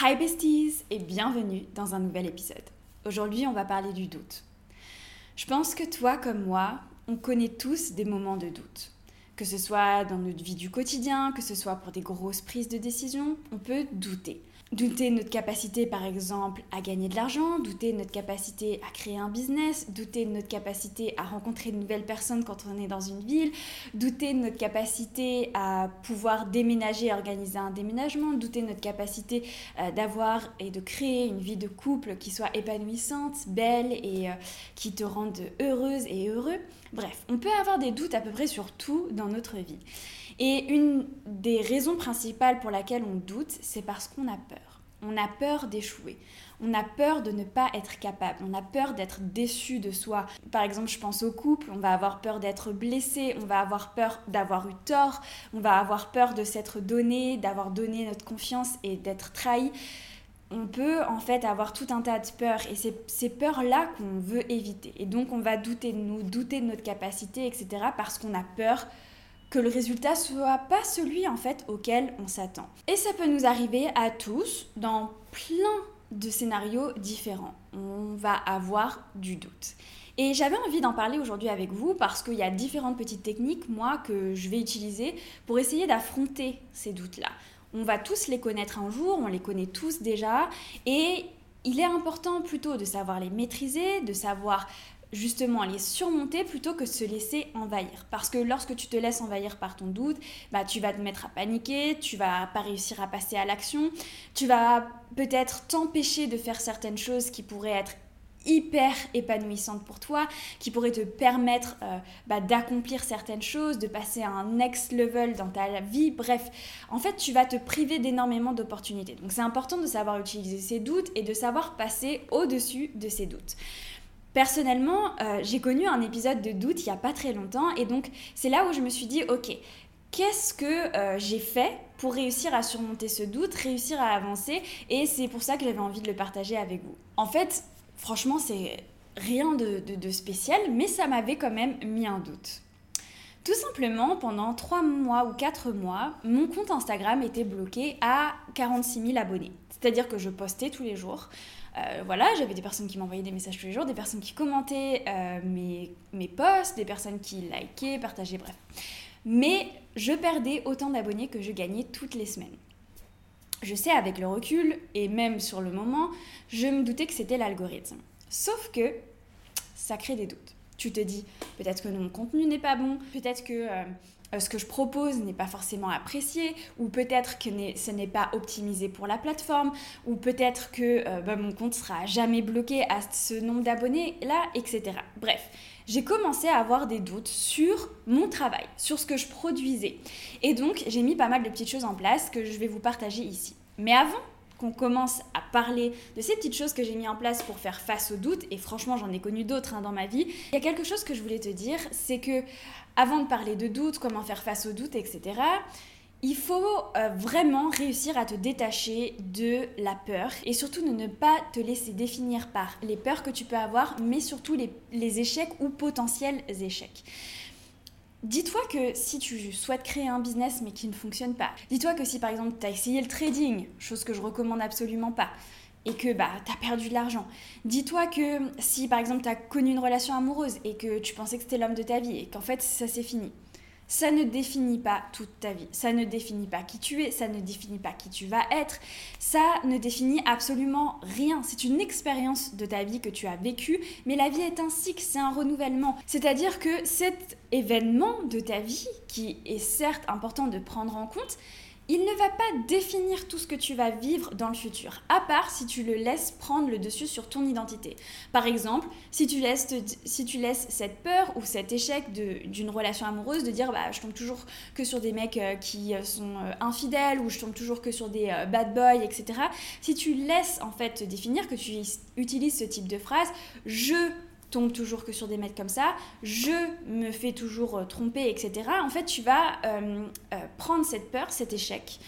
Hi besties et bienvenue dans un nouvel épisode. Aujourd'hui, on va parler du doute. Je pense que toi comme moi, on connaît tous des moments de doute. Que ce soit dans notre vie du quotidien, que ce soit pour des grosses prises de décision, on peut douter. Douter de notre capacité, par exemple, à gagner de l'argent, douter de notre capacité à créer un business, douter de notre capacité à rencontrer de nouvelles personnes quand on est dans une ville, douter de notre capacité à pouvoir déménager organiser un déménagement, douter de notre capacité euh, d'avoir et de créer une vie de couple qui soit épanouissante, belle et euh, qui te rende heureuse et heureux. Bref, on peut avoir des doutes à peu près sur tout dans notre vie. Et une des raisons principales pour laquelle on doute, c'est parce qu'on a peur. On a peur d'échouer. On a peur de ne pas être capable. On a peur d'être déçu de soi. Par exemple, je pense au couple. On va avoir peur d'être blessé. On va avoir peur d'avoir eu tort. On va avoir peur de s'être donné, d'avoir donné notre confiance et d'être trahi. On peut en fait avoir tout un tas de peurs et c'est ces peurs-là qu'on veut éviter. Et donc on va douter de nous, douter de notre capacité, etc. parce qu'on a peur que le résultat soit pas celui en fait auquel on s'attend. Et ça peut nous arriver à tous dans plein de scénarios différents. On va avoir du doute. Et j'avais envie d'en parler aujourd'hui avec vous parce qu'il y a différentes petites techniques, moi, que je vais utiliser pour essayer d'affronter ces doutes-là. On va tous les connaître un jour, on les connaît tous déjà, et il est important plutôt de savoir les maîtriser, de savoir justement les surmonter plutôt que se laisser envahir. Parce que lorsque tu te laisses envahir par ton doute, bah, tu vas te mettre à paniquer, tu vas pas réussir à passer à l'action, tu vas peut-être t'empêcher de faire certaines choses qui pourraient être hyper épanouissantes pour toi, qui pourraient te permettre euh, bah, d'accomplir certaines choses, de passer à un next level dans ta vie. Bref, en fait, tu vas te priver d'énormément d'opportunités. Donc c'est important de savoir utiliser ces doutes et de savoir passer au-dessus de ces doutes. Personnellement, euh, j'ai connu un épisode de doute il n'y a pas très longtemps et donc c'est là où je me suis dit, ok, qu'est-ce que euh, j'ai fait pour réussir à surmonter ce doute, réussir à avancer et c'est pour ça que j'avais envie de le partager avec vous. En fait, franchement, c'est rien de, de spécial, mais ça m'avait quand même mis un doute. Tout simplement, pendant 3 mois ou 4 mois, mon compte Instagram était bloqué à 46 000 abonnés. C'est-à-dire que je postais tous les jours, euh, voilà, j'avais des personnes qui m'envoyaient des messages tous les jours, des personnes qui commentaient euh, mes, posts, des personnes qui likaient, partageaient, bref. Mais je perdais autant d'abonnés que je gagnais toutes les semaines. Je sais avec le recul, et même sur le moment, je me doutais que c'était l'algorithme. Sauf que ça crée des doutes. Tu te dis, peut-être que mon contenu n'est pas bon, peut-être que euh, ce que je propose n'est pas forcément apprécié, ou peut-être que ce n'est pas optimisé pour la plateforme, ou peut-être que euh, bah, mon compte sera jamais bloqué à ce nombre d'abonnés là, etc. Bref, j'ai commencé à avoir des doutes sur mon travail, sur ce que je produisais. Et donc, j'ai mis pas mal de petites choses en place que je vais vous partager ici. Mais avant qu'on commence à parler de ces petites choses que j'ai mis en place pour faire face aux doutes, et franchement j'en ai connu d'autres hein, dans ma vie, il y a quelque chose que je voulais te dire, c'est que avant de parler de doutes, comment faire face aux doutes, etc., il faut euh, vraiment réussir à te détacher de la peur et surtout de ne pas te laisser définir par les peurs que tu peux avoir, mais surtout les, les échecs ou potentiels échecs. Dis-toi que si tu souhaites créer un business mais qui ne fonctionne pas, dis-toi que si par exemple tu as essayé le trading, chose que je recommande absolument pas, et que bah, tu as perdu de l'argent. Dis-toi que si par exemple tu as connu une relation amoureuse et que tu pensais que c'était l'homme de ta vie et qu'en fait ça s'est fini. Ça ne définit pas toute ta vie, ça ne définit pas qui tu es, ça ne définit pas qui tu vas être, ça ne définit absolument rien. C'est une expérience de ta vie que tu as vécue, mais la vie est un cycle, c'est un renouvellement. C'est-à-dire que cet événement de ta vie, qui est certes important de prendre en compte, il ne va pas définir tout ce que tu vas vivre dans le futur, à part si tu le laisses prendre le dessus sur ton identité. Par exemple, si tu laisses, cette peur ou cet échec d'une relation amoureuse de dire bah, je tombe toujours que sur des mecs euh, qui euh, sont euh, infidèles ou je tombe toujours que sur des bad boys, etc. Si tu laisses en fait te définir que tu utilises ce type de phrase, je tombe toujours que sur des mecs comme ça, je me fais toujours euh, tromper, etc. En fait, tu vas euh, euh, prendre cette peur, cet échec,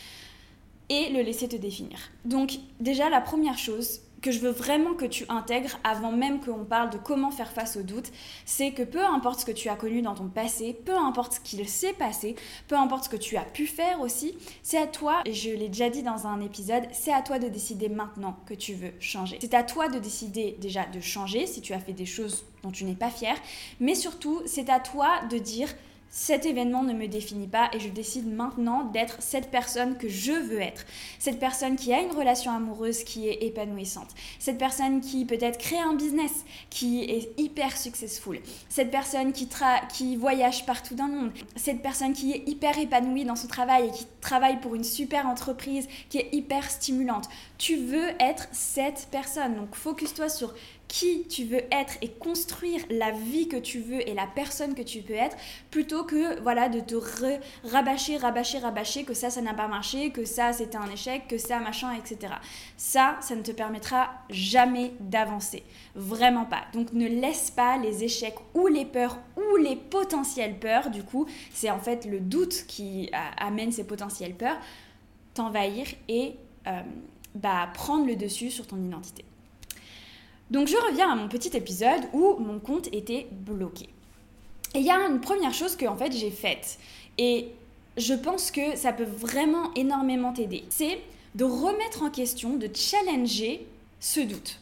et le laisser te définir. Donc déjà, la première chose que je veux vraiment que tu intègres avant même qu'on parle de comment faire face aux doutes, c'est que peu importe ce que tu as connu dans ton passé, peu importe ce qu'il s'est passé, peu importe ce que tu as pu faire aussi, c'est à toi, et je l'ai déjà dit dans un épisode, c'est à toi de décider maintenant que tu veux changer. C'est à toi de décider déjà de changer si tu as fait des choses dont tu n'es pas fier, mais surtout c'est à toi de dire cet événement ne me définit pas et je décide maintenant d'être cette personne que je veux être. Cette personne qui a une relation amoureuse qui est épanouissante. Cette personne qui peut-être crée un business qui est hyper successful. Cette personne qui, qui voyage partout dans le monde. Cette personne qui est hyper épanouie dans son travail et qui travaille pour une super entreprise qui est hyper stimulante. Tu veux être cette personne. Donc focus-toi sur qui tu veux être et construire la vie que tu veux et la personne que tu peux être plutôt que voilà de te rabâcher, rabâcher, rabâcher que ça, ça n'a pas marché, que ça, c'était un échec, que ça, machin, etc. Ça, ça ne te permettra jamais d'avancer. Vraiment pas. Donc ne laisse pas les échecs ou les peurs ou les potentielles peurs, du coup, c'est en fait le doute qui amène ces potentielles peurs, t'envahir et euh, bah, prendre le dessus sur ton identité. Donc je reviens à mon petit épisode où mon compte était bloqué. Et il y a une première chose que en fait j'ai faite et je pense que ça peut vraiment énormément t'aider. C'est de remettre en question, de challenger ce doute.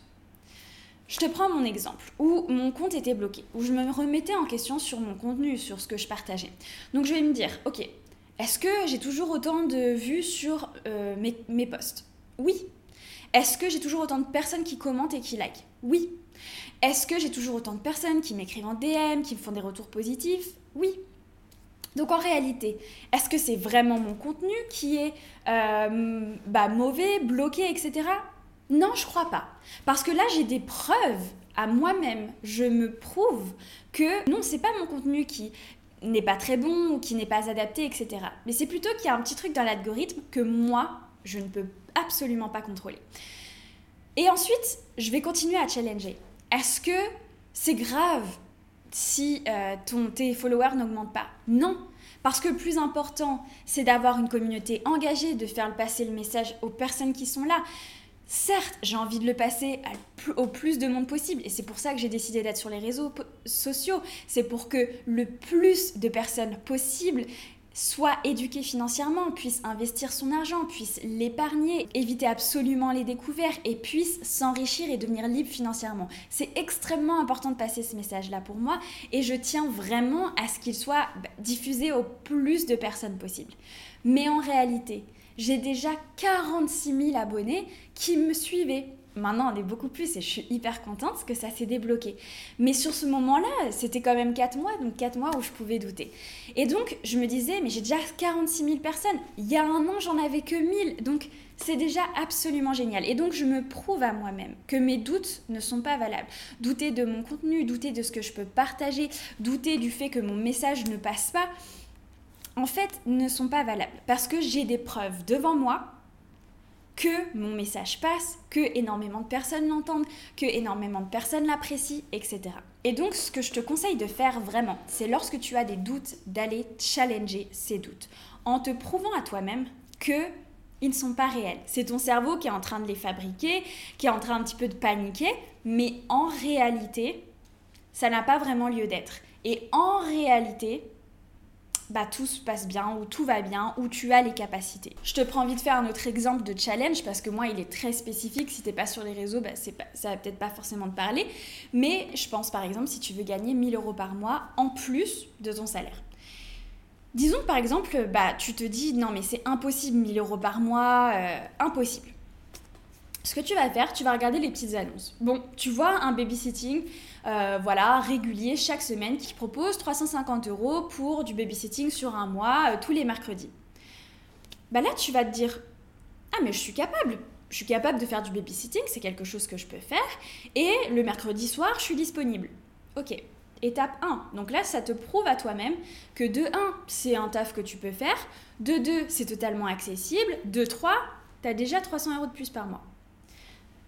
Je te prends mon exemple où mon compte était bloqué, où je me remettais en question sur mon contenu, sur ce que je partageais. Donc je vais me dire, ok, est-ce que j'ai toujours autant de vues sur euh, mes, mes posts? Oui, est-ce que j'ai toujours autant de personnes qui commentent et qui likent? Oui. Est-ce que j'ai toujours autant de personnes qui m'écrivent en DM, qui me font des retours positifs? Oui. Donc en réalité, est-ce que c'est vraiment mon contenu qui est euh, bah, mauvais, bloqué, etc. Non, je crois pas. Parce que là, j'ai des preuves à moi-même. Je me prouve que non, c'est pas mon contenu qui n'est pas très bon ou qui n'est pas adapté, etc. Mais c'est plutôt qu'il y a un petit truc dans l'algorithme que moi, je ne peux absolument pas contrôler. Et ensuite, je vais continuer à challenger. Est-ce que c'est grave si euh, ton, tes followers n'augmentent pas? Non, parce que le plus important, c'est d'avoir une communauté engagée, de faire passer le message aux personnes qui sont là. Certes, j'ai envie de le passer au plus de monde possible et c'est pour ça que j'ai décidé d'être sur les réseaux sociaux. C'est pour que le plus de personnes possible soit éduqué financièrement, puisse investir son argent, puisse l'épargner, éviter absolument les découvertes et puisse s'enrichir et devenir libre financièrement. C'est extrêmement important de passer ce message-là pour moi et je tiens vraiment à ce qu'il soit bah, diffusé au plus de personnes possible. Mais en réalité, j'ai déjà 46 000 abonnés qui me suivaient Maintenant, on est beaucoup plus et je suis hyper contente que ça s'est débloqué. Mais sur ce moment-là, c'était quand même 4 mois, donc 4 mois où je pouvais douter. Et donc, je me disais, mais j'ai déjà 46 000 personnes. Il y a un an, j'en avais que 1000. Donc, c'est déjà absolument génial. Et donc, je me prouve à moi-même que mes doutes ne sont pas valables. Douter de mon contenu, douter de ce que je peux partager, douter du fait que mon message ne passe pas, en fait, ne sont pas valables. Parce que j'ai des preuves devant moi que mon message passe, que énormément de personnes l'entendent, que énormément de personnes l'apprécient, etc. Et donc ce que je te conseille de faire vraiment, c'est lorsque tu as des doutes, d'aller challenger ces doutes, en te prouvant à toi-même que ils ne sont pas réels. C'est ton cerveau qui est en train de les fabriquer, qui est en train un petit peu de paniquer, mais en réalité, ça n'a pas vraiment lieu d'être. Et en réalité, bah, tout se passe bien, ou tout va bien, ou tu as les capacités. Je te prends envie de faire un autre exemple de challenge parce que moi il est très spécifique. Si t'es pas sur les réseaux, bah, pas, ça va peut-être pas forcément te parler. Mais je pense par exemple si tu veux gagner 1000 euros par mois en plus de ton salaire. Disons par exemple, bah, tu te dis non mais c'est impossible 1000 euros par mois, euh, impossible. Ce que tu vas faire, tu vas regarder les petites annonces. Bon, tu vois un babysitting, euh, voilà, régulier chaque semaine qui propose 350 euros pour du babysitting sur un mois, euh, tous les mercredis. Bah là, tu vas te dire, ah mais je suis capable, je suis capable de faire du babysitting, c'est quelque chose que je peux faire, et le mercredi soir, je suis disponible. Ok, étape 1. Donc là, ça te prouve à toi-même que de 1, c'est un taf que tu peux faire, de 2, c'est totalement accessible, de 3, tu as déjà 300 euros de plus par mois.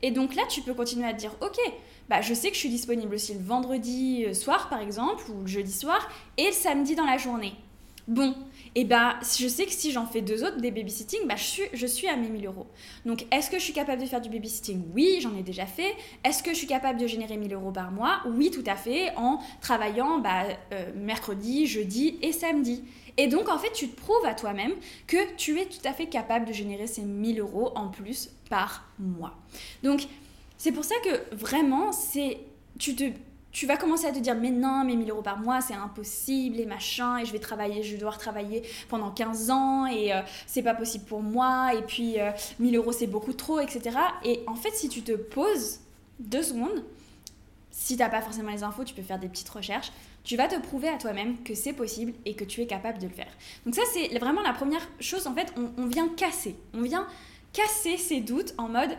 Et donc là, tu peux continuer à te dire, ok, bah, je sais que je suis disponible aussi le vendredi euh, soir, par exemple, ou le jeudi soir, et le samedi dans la journée. Bon, et ben je sais que si j'en fais deux autres des babysitting, bah, je, suis, je suis à mes 1000 euros. Donc est-ce que je suis capable de faire du babysitting? Oui, j'en ai déjà fait. Est-ce que je suis capable de générer 1000 euros par mois? Oui, tout à fait, en travaillant bah, euh, mercredi, jeudi et samedi. Et donc en fait, tu te prouves à toi-même que tu es tout à fait capable de générer ces 1000 euros en plus par mois. Donc c'est pour ça que vraiment, c'est tu te tu vas commencer à te dire mais non mais 1000 euros par mois c'est impossible et machin et je vais travailler je vais devoir travailler pendant 15 ans et euh, c'est pas possible pour moi et puis 1000 euh, euros c'est beaucoup trop etc et en fait si tu te poses deux secondes si t'as pas forcément les infos tu peux faire des petites recherches tu vas te prouver à toi-même que c'est possible et que tu es capable de le faire donc ça c'est vraiment la première chose en fait on, vient casser on vient casser ces doutes en mode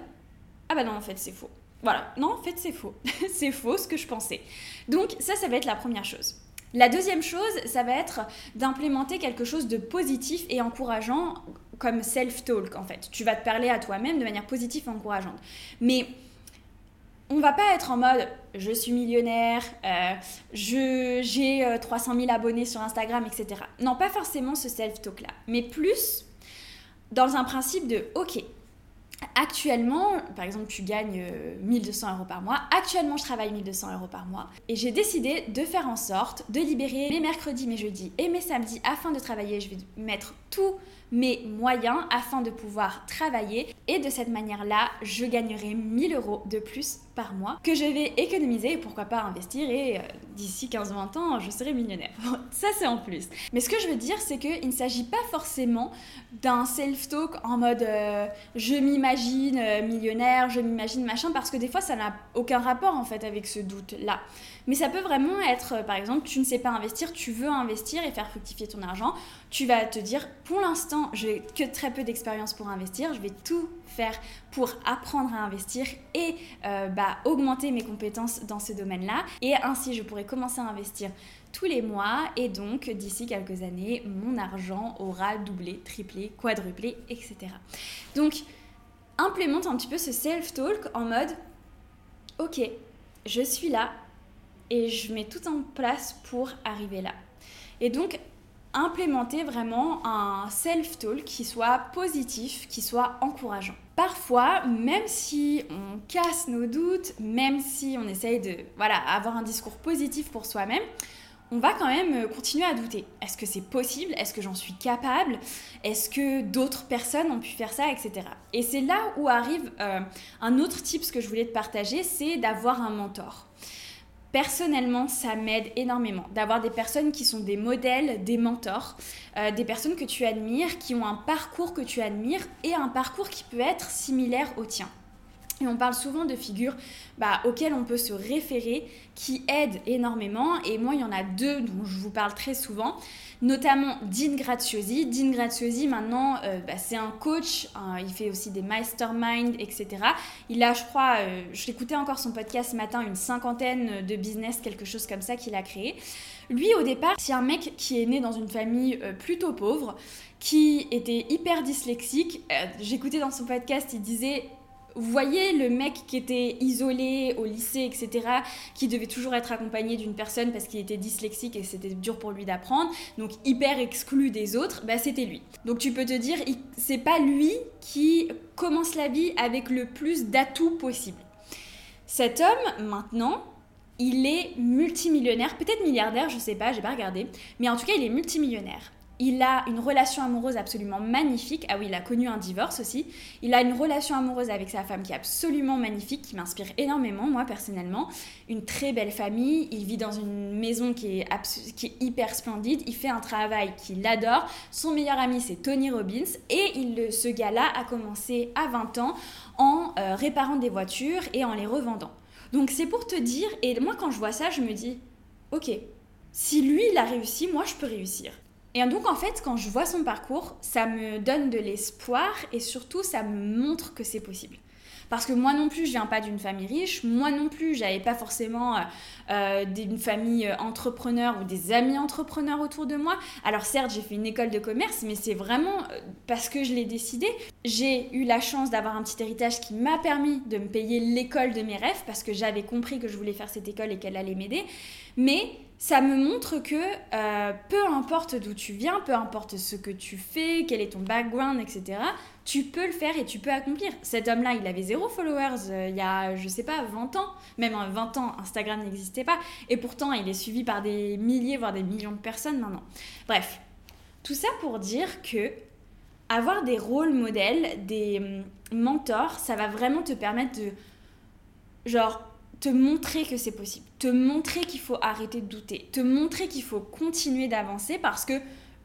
ah bah non en fait c'est faux voilà, non, en fait, c'est faux. c'est faux ce que je pensais. Donc, ça, ça va être la première chose. La deuxième chose, ça va être d'implémenter quelque chose de positif et encourageant comme self-talk, en fait. Tu vas te parler à toi-même de manière positive et encourageante. Mais on va pas être en mode je suis millionnaire, euh, j'ai 300 000 abonnés sur Instagram, etc. Non, pas forcément ce self-talk-là, mais plus dans un principe de ok, Actuellement, par exemple, tu gagnes 1200 euh, euros par mois. Actuellement, je travaille 1200 euros par mois. Et j'ai décidé de faire en sorte de libérer mes mercredis, mes jeudis et mes samedis afin de travailler. Je vais mettre tout mes moyens afin de pouvoir travailler et de cette manière-là, je gagnerai 1000 euros de plus par mois que je vais économiser et pourquoi pas investir et euh, d'ici 15-20 ans, je serai millionnaire. ça c'est en plus. Mais ce que je veux dire, c'est qu'il ne s'agit pas forcément d'un self-talk en mode euh, je m'imagine euh, millionnaire, je m'imagine machin, parce que des fois ça n'a aucun rapport en fait avec ce doute-là. Mais ça peut vraiment être, par exemple, tu ne sais pas investir, tu veux investir et faire fructifier ton argent. Tu vas te dire, pour l'instant, j'ai que très peu d'expérience pour investir, je vais tout faire pour apprendre à investir et euh, bah, augmenter mes compétences dans ce domaine-là. Et ainsi, je pourrai commencer à investir tous les mois et donc d'ici quelques années, mon argent aura doublé, triplé, quadruplé, etc. Donc, implémente un petit peu ce self-talk en mode, ok, je suis là, et je mets tout en place pour arriver là. Et donc, implémenter vraiment un self-talk qui soit positif, qui soit encourageant. Parfois, même si on casse nos doutes, même si on essaye de voilà, avoir un discours positif pour soi-même, on va quand même continuer à douter. Est-ce que c'est possible? Est-ce que j'en suis capable? Est-ce que d'autres personnes ont pu faire ça, etc. Et c'est là où arrive euh, un autre tip que je voulais te partager, c'est d'avoir un mentor. Personnellement, ça m'aide énormément d'avoir des personnes qui sont des modèles, des mentors, euh, des personnes que tu admires, qui ont un parcours que tu admires et un parcours qui peut être similaire au tien. Et on parle souvent de figures bah, auxquelles on peut se référer, qui aident énormément. Et moi, il y en a deux dont je vous parle très souvent notamment Dean Graziosi. Dean Graziosi, maintenant, euh, bah, c'est un coach, hein, il fait aussi des masterminds, etc. Il a, je crois, euh, je l'écoutais encore son podcast ce matin, une cinquantaine de business, quelque chose comme ça qu'il a créé. Lui, au départ, c'est un mec qui est né dans une famille euh, plutôt pauvre, qui était hyper dyslexique. J'écoutais dans son podcast, il disait vous voyez le mec qui était isolé au lycée, etc., qui devait toujours être accompagné d'une personne parce qu'il était dyslexique et c'était dur pour lui d'apprendre, donc hyper exclu des autres, bah c'était lui. Donc tu peux te dire, c'est pas lui qui commence la vie avec le plus d'atouts possible. Cet homme, maintenant, il est multimillionnaire, peut-être milliardaire, je sais pas, j'ai pas regardé, mais en tout cas, il est multimillionnaire. Il a une relation amoureuse absolument magnifique. Ah oui, il a connu un divorce aussi. Il a une relation amoureuse avec sa femme qui est absolument magnifique, qui m'inspire énormément, moi personnellement. Une très belle famille. Il vit dans une maison qui est, qui est hyper splendide. Il fait un travail qu'il adore. Son meilleur ami, c'est Tony Robbins. Et il, ce gars-là a commencé à 20 ans en euh, réparant des voitures et en les revendant. Donc c'est pour te dire, et moi quand je vois ça, je me dis, ok, si lui il a réussi, moi je peux réussir. Et donc en fait, quand je vois son parcours, ça me donne de l'espoir et surtout ça me montre que c'est possible. Parce que moi non plus, je viens pas d'une famille riche, moi non plus, j'avais pas forcément euh, euh une famille euh, entrepreneur ou des amis entrepreneurs autour de moi. Alors certes, j'ai fait une école de commerce, mais c'est vraiment euh, parce que je l'ai décidé. J'ai eu la chance d'avoir un petit héritage qui m'a permis de me payer l'école de mes rêves parce que j'avais compris que je voulais faire cette école et qu'elle allait m'aider. Mais ça me montre que peu importe d'où tu viens, peu importe ce que tu fais, quel est ton background, etc., tu peux le faire et tu peux accomplir. Cet homme-là, il avait zéro followers euh, il y a, je sais pas, 20 ans. Même 20 ans, Instagram n'existait pas. Et pourtant, il est suivi par des milliers, voire des millions de personnes maintenant. Bref, tout ça pour dire que avoir des rôles modèles, des hum, mentors, ça va vraiment te permettre de, genre, te montrer que c'est possible, te montrer qu'il faut arrêter de douter, te montrer qu'il faut continuer d'avancer parce que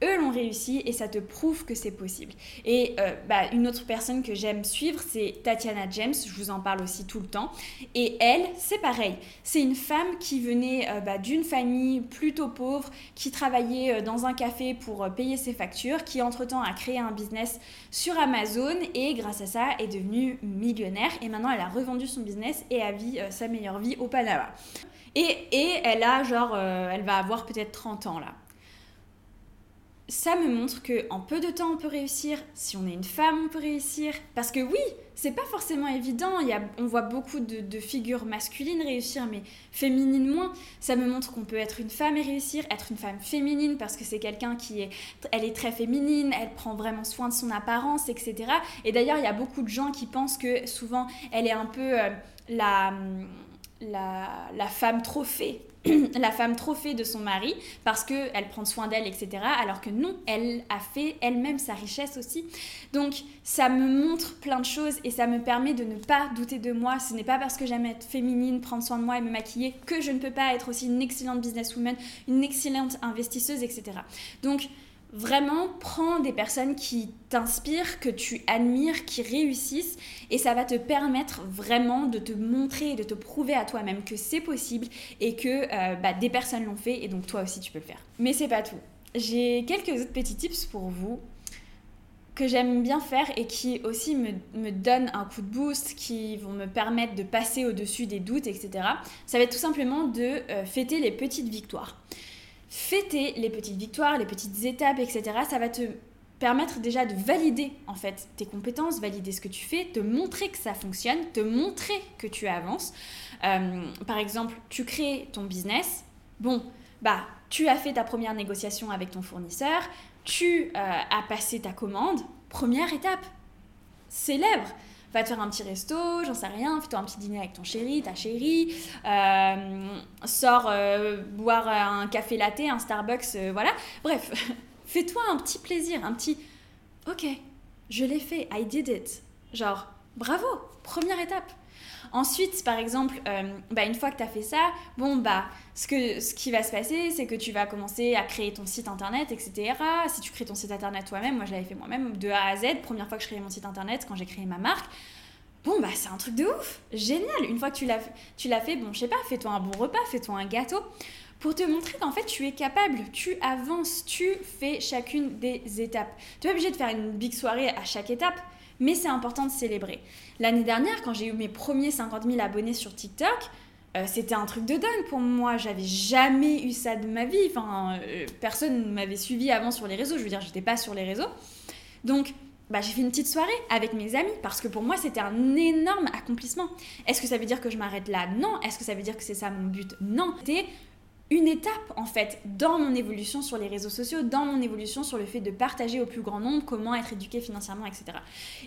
eux l'ont réussi et ça te prouve que c'est possible. Et euh, bah, une autre personne que j'aime suivre, c'est Tatiana James, je vous en parle aussi tout le temps. Et elle, c'est pareil, c'est une femme qui venait euh, bah, d'une famille plutôt pauvre, qui travaillait euh, dans un café pour payer ses factures, qui entre-temps a créé un business sur Amazon et grâce à ça est devenue millionnaire. Et maintenant, elle a revendu son business et a vu sa meilleure vie au Panama. Et, et elle a genre, elle va avoir peut-être 30 ans là ça me montre que en peu de temps on peut réussir. Si on est une femme, on peut réussir. Parce que oui, c'est pas forcément évident. On voit beaucoup de, figures masculines réussir, mais féminines moins. Ça me montre qu'on peut être une femme et réussir, être une femme féminine parce que c'est quelqu'un qui est, elle est très féminine, elle prend vraiment soin de son apparence, etc. Et d'ailleurs, il y a beaucoup de gens qui pensent que souvent elle est un peu euh, la, la, la femme trophée la femme trophée de son mari parce qu'elle prend soin d'elle, etc. Alors que non, elle a fait elle-même sa richesse aussi. Donc ça me montre plein de choses et ça me permet de ne pas douter de moi. Ce n'est pas parce que j'aime être féminine, prendre soin de moi et me maquiller que je ne peux pas être aussi une excellente businesswoman, une excellente investisseuse, etc. Donc Vraiment, prends des personnes qui t'inspirent, que tu admires, qui réussissent, et ça va te permettre vraiment de te montrer et de te prouver à toi-même que c'est possible et que euh, bah, des personnes l'ont fait, et donc toi aussi tu peux le faire. Mais c'est pas tout. J'ai quelques autres petits tips pour vous que j'aime bien faire et qui aussi me, me, donnent un coup de boost, qui vont me permettre de passer au-dessus des doutes, etc. Ça va être tout simplement de euh, fêter les petites victoires fêter les petites victoires, les petites étapes, etc. Ça va te permettre déjà de valider en fait tes compétences, valider ce que tu fais, te montrer que ça fonctionne, te montrer que tu avances. Euh, par exemple, tu crées ton business. Bon, bah, tu as fait ta première négociation avec ton fournisseur, tu euh, as passé ta commande. Première étape, célèbre va te faire un petit resto, j'en sais rien, fais-toi un petit dîner avec ton chéri, ta chérie, euh, sors euh, boire un café latte, un Starbucks, euh, voilà. Bref, fais-toi un petit plaisir, un petit ok, je l'ai fait, I did it. Genre, bravo, première étape. Ensuite, par exemple, euh, bah, une fois que tu as fait ça, bon, bah, ce, que, ce qui va se passer, c'est que tu vas commencer à créer ton site internet, etc. Si tu crées ton site internet toi-même, moi je l'avais fait moi-même de A à Z, première fois que je créais mon site internet, quand j'ai créé ma marque, bon, bah, c'est un truc de ouf, génial. Une fois que tu l'as, tu l'as fait, bon, je sais pas, fais-toi un bon repas, fais-toi un gâteau pour te montrer qu'en fait tu es capable, tu avances, tu fais chacune des étapes. Tu n'es pas obligé de faire une big soirée à chaque étape, mais c'est important de célébrer. L'année dernière, quand j'ai eu mes premiers 50 000 abonnés sur TikTok, euh, c'était un truc de dingue pour moi. J'avais jamais eu ça de ma vie. Enfin, euh, personne ne m'avait suivi avant sur les réseaux. Je veux dire, j'étais pas sur les réseaux. Donc, bah, j'ai fait une petite soirée avec mes amis parce que pour moi, c'était un énorme accomplissement. Est-ce que ça veut dire que je m'arrête là? Non. Est-ce que ça veut dire que c'est ça mon but? Non. Une étape en fait dans mon évolution sur les réseaux sociaux, dans mon évolution sur le fait de partager au plus grand nombre comment être éduqué financièrement, etc.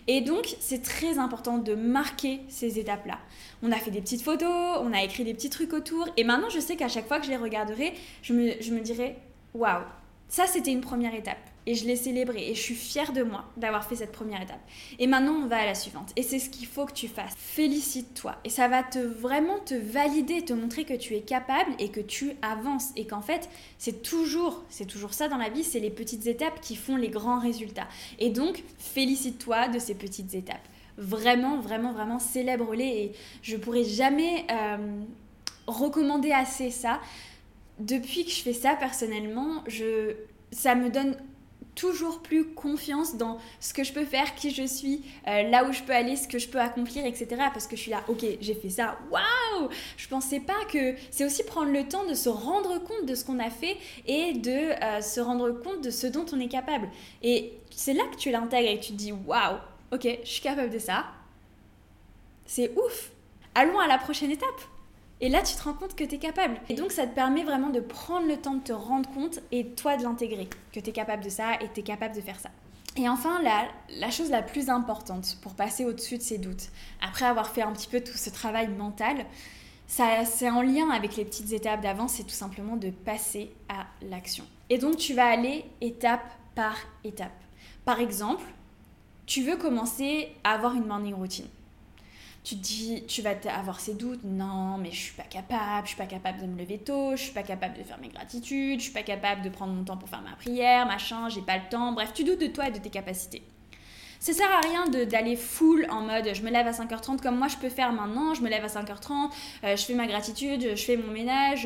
Et donc c'est très important de marquer ces étapes-là. On a fait des petites photos, on a écrit des petits trucs autour, et maintenant je sais qu'à chaque fois que je les regarderai, je me, dirai, waouh, ça c'était une première étape et je l'ai célébré et je suis fière de moi d'avoir fait cette première étape. Et maintenant, on va à la suivante. Et c'est ce qu'il faut que tu fasses. Félicite-toi. Et ça va te vraiment te valider, te montrer que tu es capable et que tu avances. Et qu'en fait, c'est toujours, c'est toujours ça dans la vie, c'est les petites étapes qui font les grands résultats. Et donc, félicite-toi de ces petites étapes. Vraiment, vraiment, vraiment, célèbre-les. Et je pourrais jamais euh, recommander assez ça. Depuis que je fais ça personnellement, je, ça me donne toujours plus confiance dans ce que je peux faire, qui je suis, euh, là où je peux aller, ce que je peux accomplir, etc. Parce que je suis là, ok, j'ai fait ça, waouh Je pensais pas que c'est aussi prendre le temps de se rendre compte de ce qu'on a fait et de euh, se rendre compte de ce dont on est capable. Et c'est là que tu l'intègres et tu te dis, waouh, ok, je suis capable de ça. C'est ouf. Allons à la prochaine étape. Et là, tu te rends compte que tu es capable. Et donc, ça te permet vraiment de prendre le temps de te rendre compte et toi de l'intégrer, que tu es capable de ça et tu es capable de faire ça. Et enfin, la, la chose la plus importante pour passer au-dessus de ces doutes, après avoir fait un petit peu tout ce travail mental, c'est en lien avec les petites étapes d'avant, c'est tout simplement de passer à l'action. Et donc, tu vas aller étape par étape. Par exemple, tu veux commencer à avoir une morning routine tu dis, tu vas avoir ces doutes, non, mais je suis pas capable, je suis pas capable de me lever tôt, je suis pas capable de faire mes gratitudes, je suis pas capable de prendre mon temps pour faire ma prière, machin, j'ai pas le temps, bref, tu doutes de toi et de tes capacités. Ça sert à rien d'aller full en mode je me lève à 5h30 comme moi je peux faire maintenant, je me lève à 5h30, euh, je fais ma gratitude, je fais mon ménage,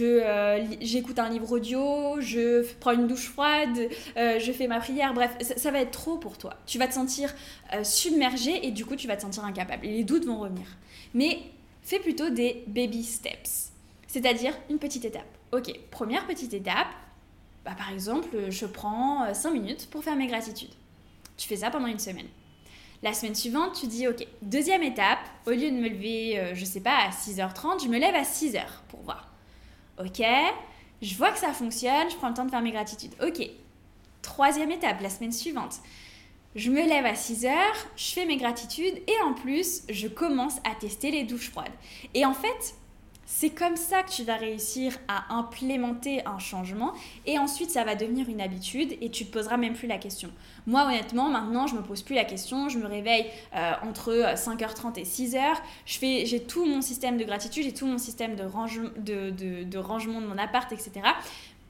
euh, j'écoute un livre audio, je prends une douche froide, euh, je fais ma prière, bref, ça, va être trop pour toi. Tu vas te sentir submergé et du coup tu vas te sentir incapable et les doutes vont revenir. Mais fais plutôt des baby steps, c'est-à-dire une petite étape. Ok, première petite étape, bah, par exemple, je prends 5 minutes pour faire mes gratitudes. Tu fais ça pendant une semaine. La semaine suivante, tu dis, ok, deuxième étape, au lieu de me lever, euh, je sais pas, à 6h30, je me lève à 6h pour voir. Ok, je vois que ça fonctionne, je prends le temps de faire mes gratitudes. Ok, troisième étape, la semaine suivante. Je me lève à 6h, je fais mes gratitudes et en plus, je commence à tester les douches froides. Et en fait, c'est comme ça que tu vas réussir à implémenter un changement et ensuite ça va devenir une habitude et tu te poseras même plus la question. Moi honnêtement maintenant je me pose plus la question, je me réveille euh, entre 5h30 et 6h, je fais, j'ai tout mon système de gratitude, j'ai tout mon système de, de, de, rangement de mon appart etc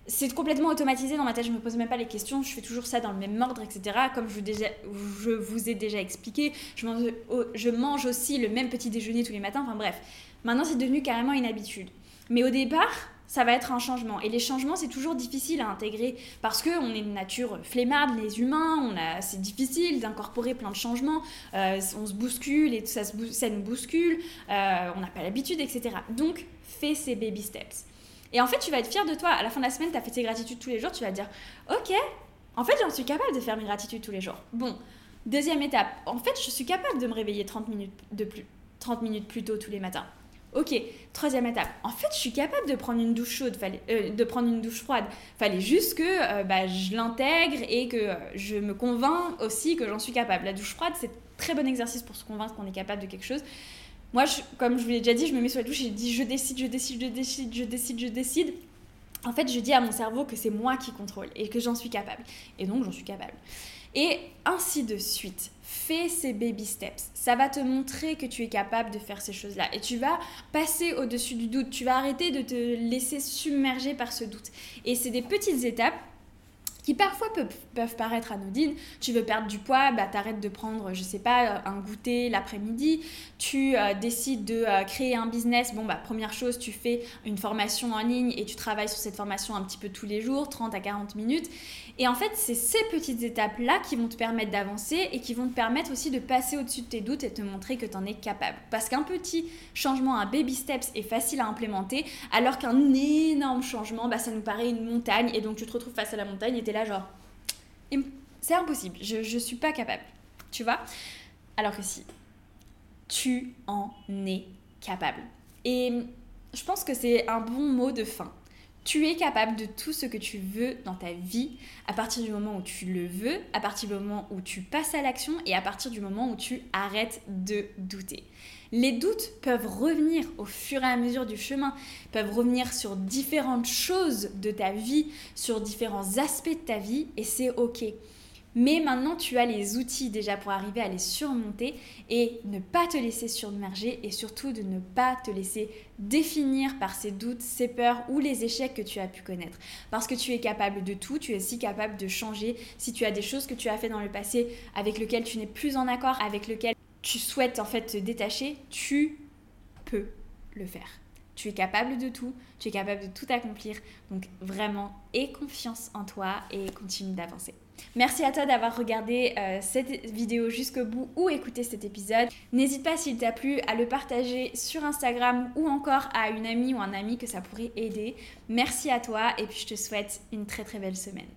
c'est complètement automatisé dans ma tête, je me pose même pas les questions, je fais toujours ça dans le même ordre, etc. Comme je, déjà, je vous ai déjà expliqué, je mange, je mange aussi le même petit déjeuner tous les matins, enfin bref. Maintenant, c'est devenu carrément une habitude. Mais au départ, ça va être un changement. Et les changements, c'est toujours difficile à intégrer parce qu'on est de nature flemmarde, les humains, on a, c'est difficile d'incorporer plein de changements, euh, on se bouscule et ça, ça nous bouscule, euh, on n'a pas l'habitude, etc. Donc, fais ces baby steps. Et en fait, tu vas être fier de toi. À la fin de la semaine, tu as fait tes gratitudes tous les jours, tu vas te dire, ok, en fait, j'en suis capable de faire mes gratitudes tous les jours. Bon, deuxième étape, en fait, je suis capable de me réveiller 30 minutes, de plus, 30 minutes plus tôt tous les matins. Ok, troisième étape. En fait, je suis capable de prendre une douche chaude, fallait, euh, de prendre une douche froide. Fallait juste que euh, bah, je l'intègre et que euh, je me convainc aussi que j'en suis capable. La douche froide, c'est très bon exercice pour se convaincre qu'on est capable de quelque chose. Moi, comme je vous l'ai déjà dit, je me mets sur la douche et je dis je décide, je décide, je décide, je décide, je décide. En fait, je dis à mon cerveau que c'est moi qui contrôle et que j'en suis capable. Et donc, j'en suis capable. Et ainsi de suite. Fais ces baby steps. Ça va te montrer que tu es capable de faire ces choses-là. Et tu vas passer au-dessus du doute. Tu vas arrêter de te laisser submerger par ce doute. Et c'est des petites étapes qui parfois peuvent, peuvent, paraître anodines. Tu veux perdre du poids, bah, t'arrêtes de prendre, je sais pas, un goûter l'après-midi. Tu euh, décides de euh, créer un business. Bon, bah, première chose, tu fais une formation en ligne et tu travailles sur cette formation un petit peu tous les jours, 30 à 40 minutes. Et en fait, c'est ces petites étapes-là qui vont te permettre d'avancer et qui vont te permettre aussi de passer au-dessus de tes doutes et te montrer que tu en es capable. Parce qu'un petit changement, un baby steps est facile à implémenter, alors qu'un énorme changement, bah, ça nous paraît une montagne et donc tu te retrouves face à la montagne et tu es là genre, c'est impossible, je ne suis pas capable. Tu vois? Alors que si, tu en es capable. Et je pense que c'est un bon mot de fin. Tu es capable de tout ce que tu veux dans ta vie à partir du moment où tu le veux, à partir du moment où tu passes à l'action et à partir du moment où tu arrêtes de douter. Les doutes peuvent revenir au fur et à mesure du chemin, peuvent revenir sur différentes choses de ta vie, sur différents aspects de ta vie et c'est ok. Mais maintenant, tu as les outils déjà pour arriver à les surmonter et ne pas te laisser submerger et surtout de ne pas te laisser définir par ces doutes, ces peurs ou les échecs que tu as pu connaître. Parce que tu es capable de tout, tu es aussi capable de changer. Si tu as des choses que tu as fait dans le passé avec lesquelles tu n'es plus en accord, avec lesquelles tu souhaites en fait te détacher, tu peux le faire. Tu es capable de tout, tu es capable de tout accomplir. Donc vraiment, aie confiance en toi et continue d'avancer. Merci à toi d'avoir regardé euh, cette vidéo jusqu'au bout ou écouté cet épisode. N'hésite pas s'il t'a plu à le partager sur Instagram ou encore à une amie ou un ami que ça pourrait aider. Merci à toi et puis je te souhaite une très très belle semaine.